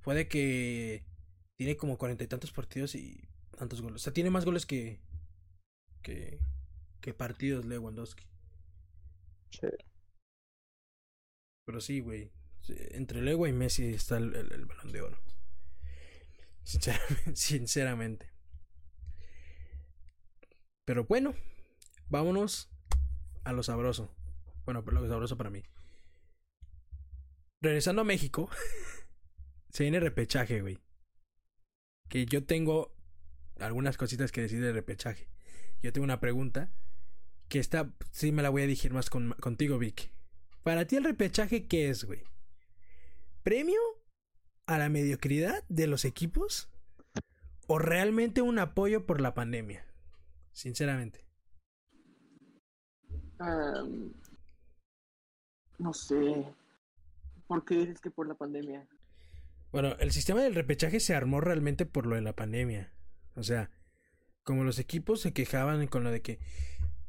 Fue de que tiene como cuarenta y tantos partidos y tantos goles. O sea, tiene más goles que, que, que partidos Lewandowski. Sí. Pero sí, güey. Entre Legua y Messi está el, el- el balón de oro. Sinceramente. Pero bueno, vámonos a lo sabroso. Bueno, lo sabroso para mí. Regresando a México, se viene repechaje, güey. Que yo tengo algunas cositas que decir de repechaje. Yo tengo una pregunta que esta sí me la voy a dirigir más con- contigo, Vic. Para ti el repechaje, ¿qué es, güey? ¿Premio a la mediocridad de los equipos? ¿O realmente un apoyo por la pandemia? Sinceramente. Am, no sé. ¿Por qué dices que por la pandemia? Bueno, el sistema del repechaje se armó realmente por lo de la pandemia. O sea, como los equipos se quejaban con lo de que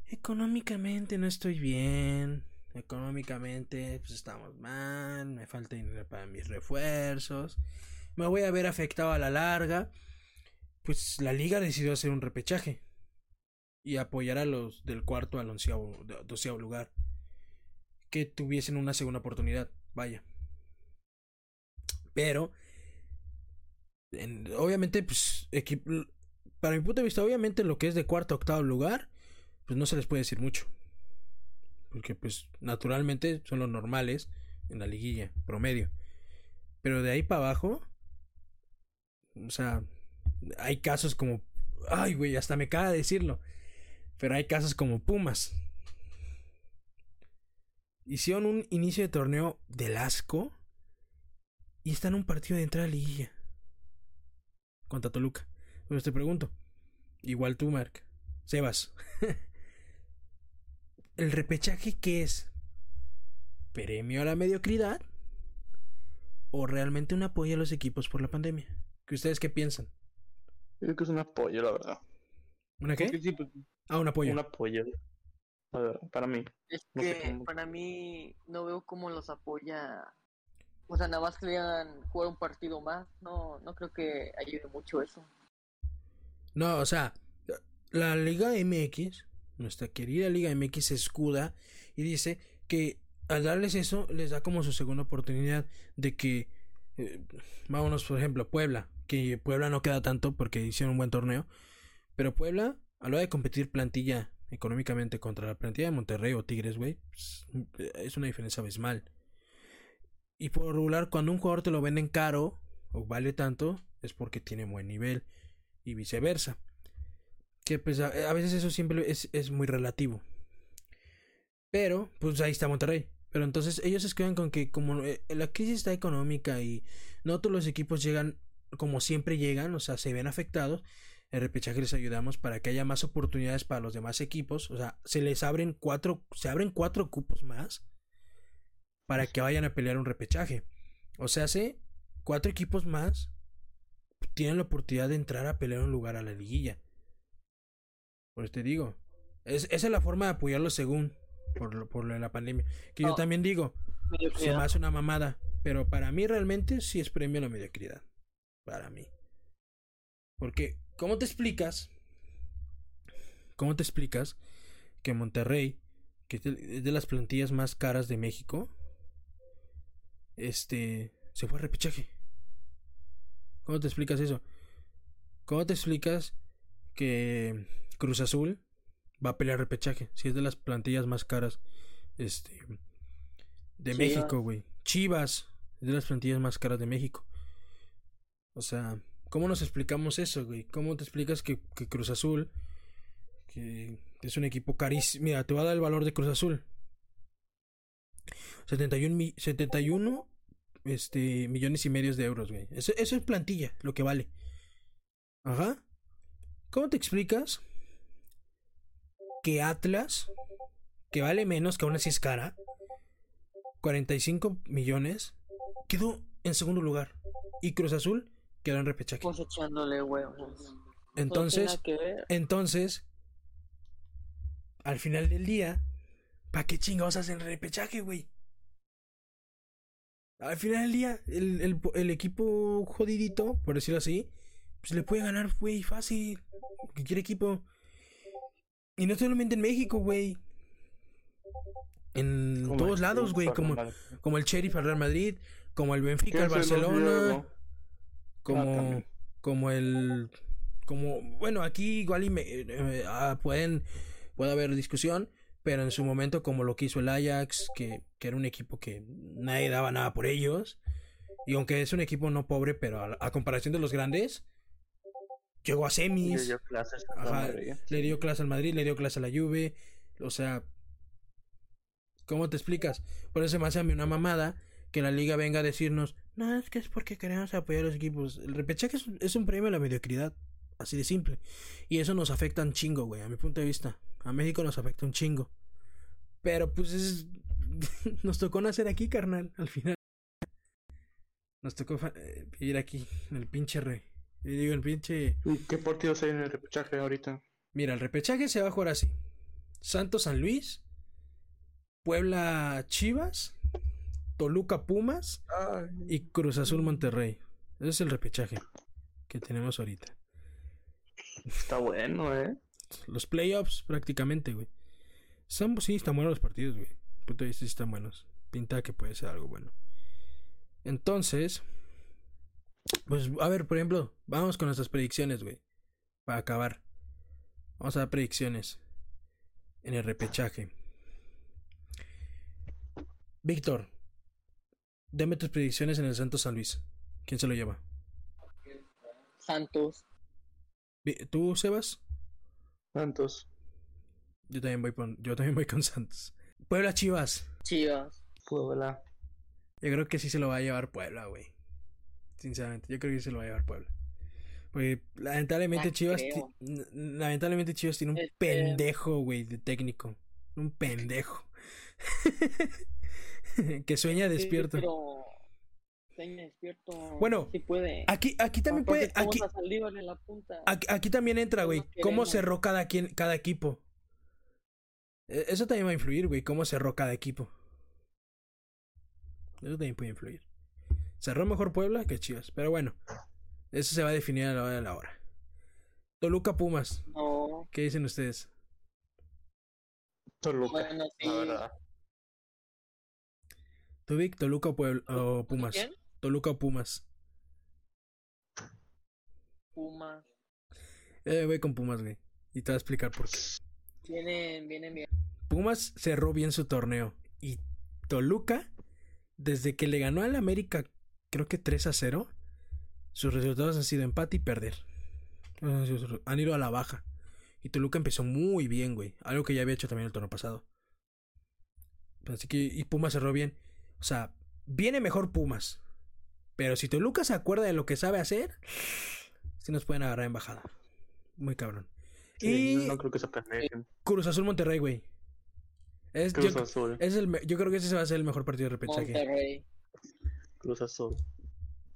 económicamente no estoy bien, económicamente pues estamos mal, me falta dinero para mis refuerzos, me voy a ver afectado a la larga, pues la liga decidió hacer un repechaje y apoyar a los del cuarto al onceavo, doceavo lugar, que tuviesen una segunda oportunidad, vaya. Pero, en- obviamente, pues, para mi punto de vista, obviamente lo que es de cuarto a octavo lugar, pues no se les puede decir mucho. Porque, pues, naturalmente son los normales en la liguilla, promedio. Pero de ahí para abajo, O sea, hay casos como. Ay, güey, hasta me caga decirlo. Pero hay casos como Pumas. Hicieron un inicio de torneo del asco. Y están en un partido de entrada a liguilla. Contra Toluca. Pero te pregunto. Igual tú, Mark. Sebas. ¿El repechaje qué es? ¿Premio a la mediocridad? ¿O realmente un apoyo a los equipos por la pandemia? ¿Qué ustedes qué piensan? Creo que es un apoyo, la verdad. ¿Una qué? Pues, ah, un apoyo. Un apoyo. para mí. Es que para mí no veo cómo los apoya. O sea, nada más querían jugar un partido más. No, no creo que ayude mucho eso. No, o sea, la Liga MX, nuestra querida Liga MX escuda y dice que al darles eso les da como su segunda oportunidad de que eh, vámonos por ejemplo Puebla que Puebla no queda tanto porque hicieron un buen torneo pero Puebla a la hora de competir plantilla económicamente contra la plantilla de Monterrey o Tigres güey pues, es una diferencia abismal. Y por regular cuando un jugador te lo venden caro o vale tanto es porque tiene buen nivel y viceversa que pues a, veces eso siempre es, es, muy relativo. Pero, pues ahí está Monterrey. Pero entonces ellos se quedan con que como eh, la crisis está económica y no todos los equipos llegan como siempre llegan, o sea, se ven afectados, el repechaje les ayudamos para que haya más oportunidades para los demás equipos, o sea, se les abren cuatro, se abren cuatro cupos más para que vayan a pelear un repechaje. O sea, hace cuatro equipos más tienen la oportunidad de entrar a pelear un lugar a la liguilla. Por eso te digo. Es, esa es la forma de apoyarlo según por, por la pandemia. Que yo también digo, se me hace una mamada. Pero para mí realmente sí es premio a la mediocridad. Para mí. Porque, ¿cómo te explicas? ¿Cómo te explicas que Monterrey, que es de las plantillas más caras de México, este, se fue a repechaje? ¿Cómo te explicas eso? ¿Cómo te explicas que Cruz Azul va a pelear repechaje. Si es de las plantillas más caras. Este. De México, güey. Chivas. Es de las plantillas más caras de México. O sea, ¿cómo nos explicamos eso, güey? ¿Cómo te explicas que, que Cruz Azul. Que es un equipo carísimo. Mira, te voy a dar el valor de Cruz Azul. 71, 71 este, millones y medios de euros, güey. Eso, eso es plantilla, lo que vale. Ajá. ¿Cómo te explicas que Atlas, que vale menos, que aún así es cara, 45 millones, quedó en segundo lugar. Y Cruz Azul quedó en repechaje. Huevos. Entonces, entonces, al final del día, ¿para qué chingados hacen repechaje, güey? Al final del día, el, el, el, equipo jodidito, por decirlo así, pues le puede ganar, güey, fácil. Que quiere equipo. Y no solamente en México, güey. En todos lados, güey. Como, como el Sheriff al Real Madrid. Como el Benfica al Barcelona. Como, como el. Como. Bueno, aquí igual y me, eh, ah, pueden. Puede haber discusión. Pero en su momento, como lo que hizo el Ajax. Que, que era un equipo que nadie daba nada por ellos. Y aunque es un equipo no pobre, pero a comparación de los grandes llegó a semis. Le dio clases Le dio clase al Madrid, le dio clase a la Juve. O sea, ¿cómo te explicas? Por eso me hace a mí una mamada que la liga venga a decirnos, no, es que es porque queremos apoyar a los equipos. El repechaje es, es un premio a la mediocridad. Así de simple. Y eso nos afecta un chingo, güey, a mi punto de vista. A México nos afecta un chingo. Pero pues es... nos tocó nacer aquí, carnal, al final. Nos tocó eh, ir aquí, en el pinche rey. Y digo, el pinche. ¿Qué partidos hay en el repechaje ahorita? Mira, el repechaje se va a jugar así: Santos San Luis, Puebla Chivas, Toluca Pumas y Cruz Azul Monterrey. Ese es el repechaje que tenemos ahorita. Está bueno, ¿eh? Los playoffs prácticamente, güey. sí, están buenos los partidos, güey. Punto de vista sí están buenos. Pinta que puede ser algo bueno. Entonces, pues, a ver, por ejemplo, vamos con nuestras predicciones, güey. Para acabar. Vamos a dar predicciones. En el repechaje. Víctor, dame tus predicciones en el Santo San Luis. ¿Quién se lo lleva? Santos. ¿Tú, Sebas? Santos. Yo también voy con, yo también voy con Santos. Puebla Chivas. Chivas. Puebla. Yo creo que sí se lo va a llevar Puebla, güey. Sinceramente, yo creo que sí se lo va a llevar Puebla. Porque lamentablemente Chivas lamentablemente Chivas tiene un este pendejo, güey, de técnico. Un pendejo. que sueña despierto. sueña despierto. Bueno, puede. Aquí, aquí también puede. Aquí, aquí, también entra, güey. ¿Cómo cerró cada, quien, cada equipo? E, eso también va a influir, güey. ¿Cómo cerró cada equipo? Eso también puede influir. Cerró mejor Puebla que Chivas. Pero bueno, eso se va a definir a la hora de la hora. Toluca Pumas. No. ¿Qué dicen ustedes? Toluca. ¿Tú, Vic, Toluca o, o Pumas? ¿Quién? Toluca o Pumas. Pumas. Eh, voy con Pumas, güey. Y te voy a explicar por qué. Vienen, vienen bien. Pumas cerró bien su torneo. Y Toluca, desde que le ganó al América, creo que 3 a 0, sus resultados han sido empate y perder. Han ido a la baja. Y Toluca empezó muy bien, güey. Algo que ya había hecho también el torneo pasado. Así que, y Pumas cerró bien. O sea, viene mejor Pumas. Pero si Toluca se acuerda de lo que sabe hacer, sí nos pueden agarrar en bajada. Muy cabrón. y no creo que se Cruz Azul Monterrey, güey. Es, Cruz yo, Azul. Es el, yo creo que ese va a ser el mejor partido de repechaje. Monterrey. Cruz Azul.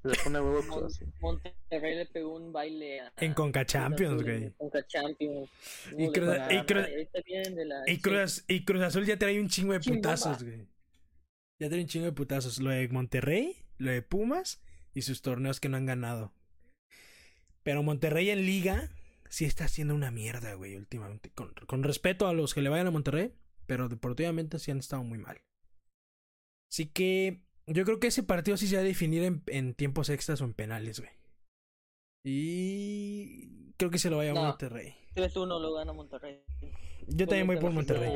Le pone huevo Cruz Azul. Monterrey le pegó un baile a, En Conca Champions, güey. Conca Champions. Y, Cruz, y, Cruz, y, Cruz, y Cruz Azul ya trae un chingo de putazos, güey. Ya trae un chingo de putazos. Lo de Monterrey, lo de Pumas y sus torneos que no han ganado. Pero Monterrey en liga sí está haciendo una mierda, güey, últimamente. Con, con respeto a los que le vayan a Monterrey, pero deportivamente sí han estado muy mal. Así que yo creo que ese partido sí se va a definir en, en tiempos extras o en penales, güey. Y creo que se lo vaya a Monterrey. 3-1 lo gana Monterrey. Yo también voy por Monterrey.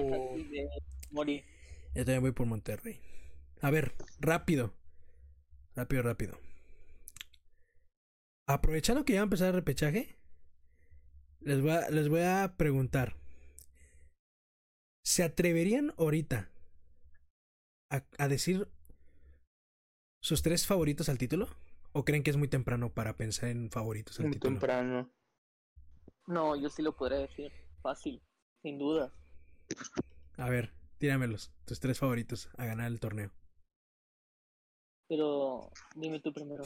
Yo también voy por Monterrey. A ver, rápido. Rápido, rápido. Aprovechando que ya va a empezar el repechaje, les voy a, les voy a preguntar. ¿Se atreverían ahorita a, a decir sus tres favoritos al título? ¿O creen que es muy temprano para pensar en favoritos al muy título? Muy temprano. No, yo sí lo podría decir. Fácil, sin duda. A ver, tíramelos. Tus tres favoritos a ganar el torneo. Pero dime tú primero.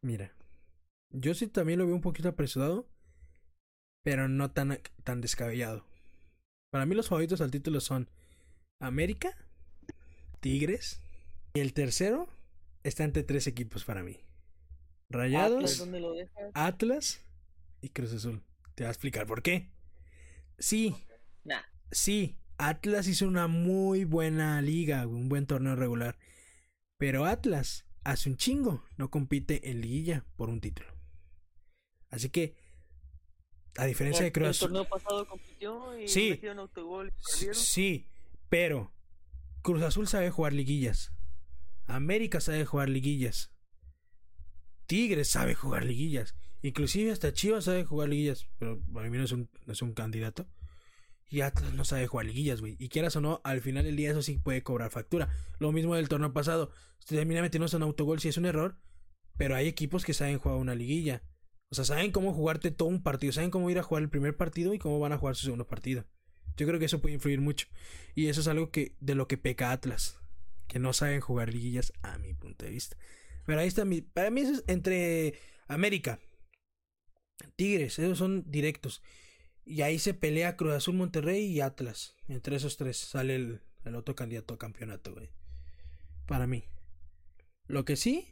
Mira, yo sí también lo veo un poquito apresurado, pero no tan, tan descabellado. Para mí los favoritos al título son América, Tigres y el tercero está entre tres equipos para mí. Rayados, Atlas, y Cruz Azul. Te voy a explicar por qué. Sí, sí, Atlas hizo una muy buena liga, un buen torneo regular. Pero Atlas hace un chingo no compite en liguilla por un título. Así que, a diferencia de Cruz Azul. El torneo pasado compitió y sí, autogol Sí, pero Cruz Azul sabe jugar liguillas. América sabe jugar liguillas. Tigres sabe jugar liguillas. Inclusive hasta Chivas sabe jugar liguillas. Pero para mí no es un, es un candidato. Y Atlas no sabe jugar liguillas, güey. Y quieras o no, al final del día eso sí puede cobrar factura. Lo mismo del torneo pasado. Usted termina metiéndose un autogol si es un error. Pero hay equipos que saben jugar una liguilla. O sea, saben cómo jugarte todo un partido. Saben cómo ir a jugar el primer partido y cómo van a jugar su segundo partido. Yo creo que eso puede influir mucho. Y eso es algo que de lo que peca Atlas. Que no saben jugar liguillas a mi punto de vista. Pero ahí está mi... Para mí es entre América. Tigres. Esos son directos. Y ahí se pelea Cruz Azul, Monterrey y Atlas. Entre esos tres sale el, el otro candidato a campeonato, güey. Para mí. Lo que sí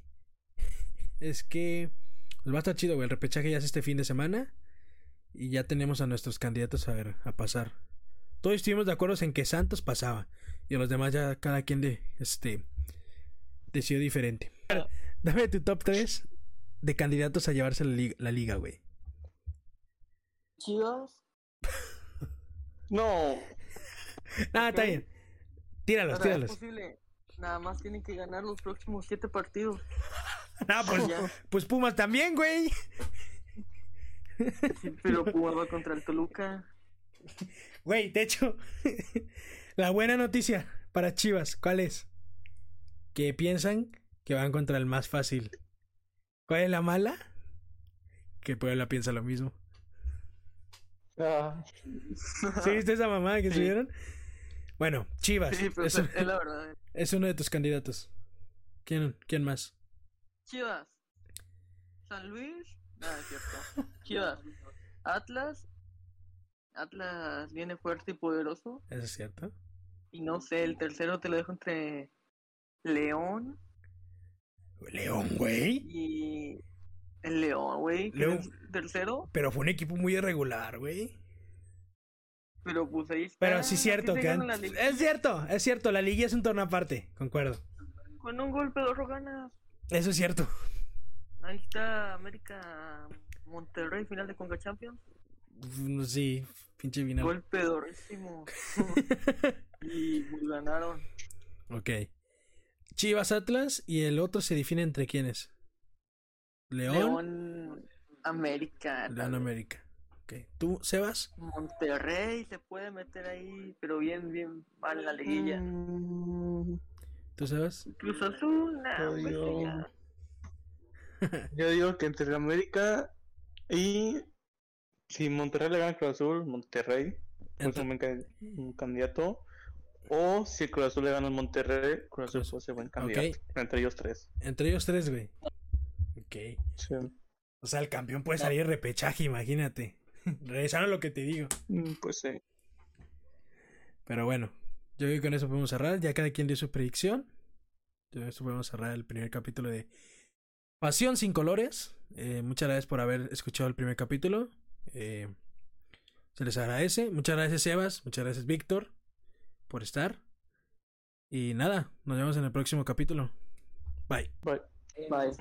es que pues va a estar chido, güey. El repechaje ya es este fin de semana. Y ya tenemos a nuestros candidatos a ver, a pasar. Todos estuvimos de acuerdo en que Santos pasaba. Y a los demás ya cada quien de este decidió diferente. Dame tu top 3 de candidatos a llevarse la liga, güey. Chivas. no. Nada, está bien. Tíralos, tíralos. Nada más tienen que ganar los próximos siete partidos. no, pues, pues Pumas también, güey. pero Pumas va contra el Toluca. Güey, de hecho, la buena noticia para Chivas, ¿cuál es? Que piensan que van contra el más fácil. ¿Cuál es la mala? Que Puebla piensa lo mismo. Ah, ¿Sí viste esa mamada que Sí. subieron? Bueno, Chivas. Sí, pero es, es la verdad. es uno de tus candidatos. ¿Quién, quién más? Chivas. San Luis. Nada, es cierto. Chivas. Atlas. Atlas viene fuerte y poderoso. ¿Eso es cierto? Y no sé, el tercero te lo dejo entre León León, güey. y el León, güey. León. el tercero, Pero fue un equipo muy irregular, güey. pero pues ahí está. Pero sí es cierto que... Es cierto, es cierto. La liga es un torneo aparte. Concuerdo. Con un golpe de oro ganas. Eso es cierto. Ahí está América Monterrey, final de Conca Champions. Sí, pinche final. Golpe dorísimo. y pues ganaron. Ok. Chivas Atlas y el otro se define entre quiénes. León, León América. León. América. Ok. ¿Tú, Sebas? Monterrey se puede meter ahí, pero bien, bien mal en la liguilla. mm, ¿Tú, Sebas? Cruz Azul, Yo pues. Yo digo que entre América y si Monterrey le gana a Cruz Azul, Monterrey es Entre- un buen can- un candidato. O si Cruz Azul le gana al Monterrey, Cruz Azul puede ser buen candidato. Entre ellos tres. Entre ellos tres, güey. Ok. Sí. O sea, el campeón puede salir de repechaje, imagínate. Regresando a lo que te digo. Mm, Pues sí. Pero bueno, yo creo que con eso podemos cerrar. Ya cada quien dio su predicción. Yo eso podemos cerrar el primer capítulo de Pasión sin colores. Eh, muchas gracias por haber escuchado el primer capítulo. Eh, se les agradece. Muchas gracias, Sebas. Muchas gracias, Víctor, por estar. Y nada, nos vemos en el próximo capítulo. Bye. Bye. Bye.